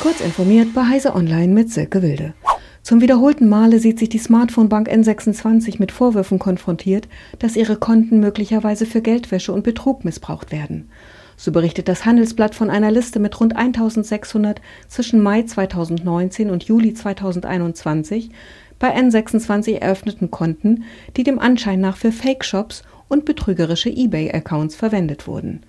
Kurz informiert bei Heise Online mit Silke Wilde. Zum wiederholten Male sieht sich die Smartphone-Bank N26 mit Vorwürfen konfrontiert, dass ihre Konten möglicherweise für Geldwäsche und Betrug missbraucht werden. So berichtet das Handelsblatt von einer Liste mit rund 1600 zwischen Mai 2019 und Juli 2021 bei N26 eröffneten Konten, die dem Anschein nach für Fake-Shops und betrügerische eBay-Accounts verwendet wurden.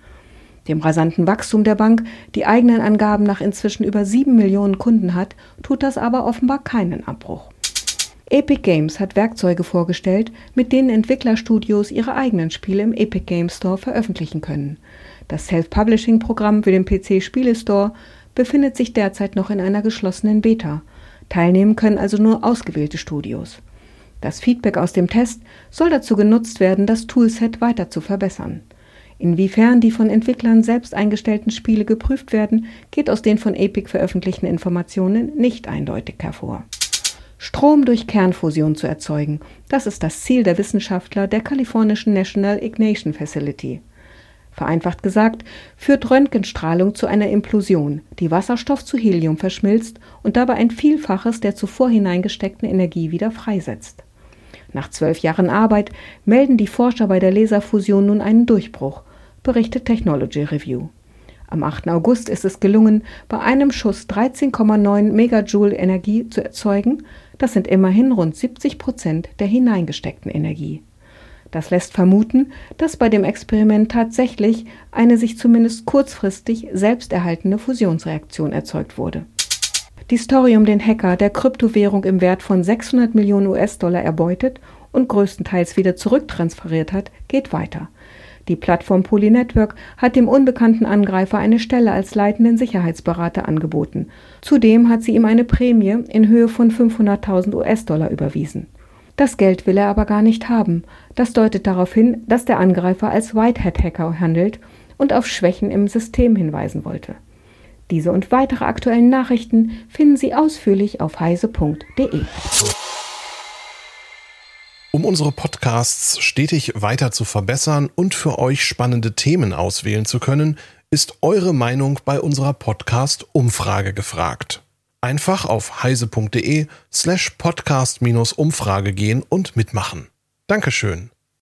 Dem rasanten Wachstum der Bank, die eigenen Angaben nach inzwischen über sieben Millionen Kunden hat, tut das aber offenbar keinen Abbruch. Epic Games hat Werkzeuge vorgestellt, mit denen Entwicklerstudios ihre eigenen Spiele im Epic Games Store veröffentlichen können. Das Self-Publishing-Programm für den PC-Spiele-Store befindet sich derzeit noch in einer geschlossenen Beta. Teilnehmen können also nur ausgewählte Studios. Das Feedback aus dem Test soll dazu genutzt werden, das Toolset weiter zu verbessern. Inwiefern die von Entwicklern selbst eingestellten Spiele geprüft werden, geht aus den von Epic veröffentlichten Informationen nicht eindeutig hervor. Strom durch Kernfusion zu erzeugen, das ist das Ziel der Wissenschaftler der kalifornischen National Ignition Facility. Vereinfacht gesagt, führt Röntgenstrahlung zu einer Implosion, die Wasserstoff zu Helium verschmilzt und dabei ein Vielfaches der zuvor hineingesteckten Energie wieder freisetzt. Nach zwölf Jahren Arbeit melden die Forscher bei der Laserfusion nun einen Durchbruch berichtet Technology Review. Am 8. August ist es gelungen, bei einem Schuss 13,9 Megajoule Energie zu erzeugen. Das sind immerhin rund 70 Prozent der hineingesteckten Energie. Das lässt vermuten, dass bei dem Experiment tatsächlich eine sich zumindest kurzfristig selbst erhaltene Fusionsreaktion erzeugt wurde. Die Story um den Hacker, der Kryptowährung im Wert von 600 Millionen US-Dollar erbeutet und größtenteils wieder zurücktransferiert hat, geht weiter. Die Plattform Polynetwork hat dem unbekannten Angreifer eine Stelle als leitenden Sicherheitsberater angeboten. Zudem hat sie ihm eine Prämie in Höhe von 500.000 US-Dollar überwiesen. Das Geld will er aber gar nicht haben. Das deutet darauf hin, dass der Angreifer als Whitehead-Hacker handelt und auf Schwächen im System hinweisen wollte. Diese und weitere aktuellen Nachrichten finden Sie ausführlich auf heise.de. Um unsere Podcasts stetig weiter zu verbessern und für euch spannende Themen auswählen zu können, ist eure Meinung bei unserer Podcast-Umfrage gefragt. Einfach auf heise.de slash podcast-umfrage gehen und mitmachen. Dankeschön.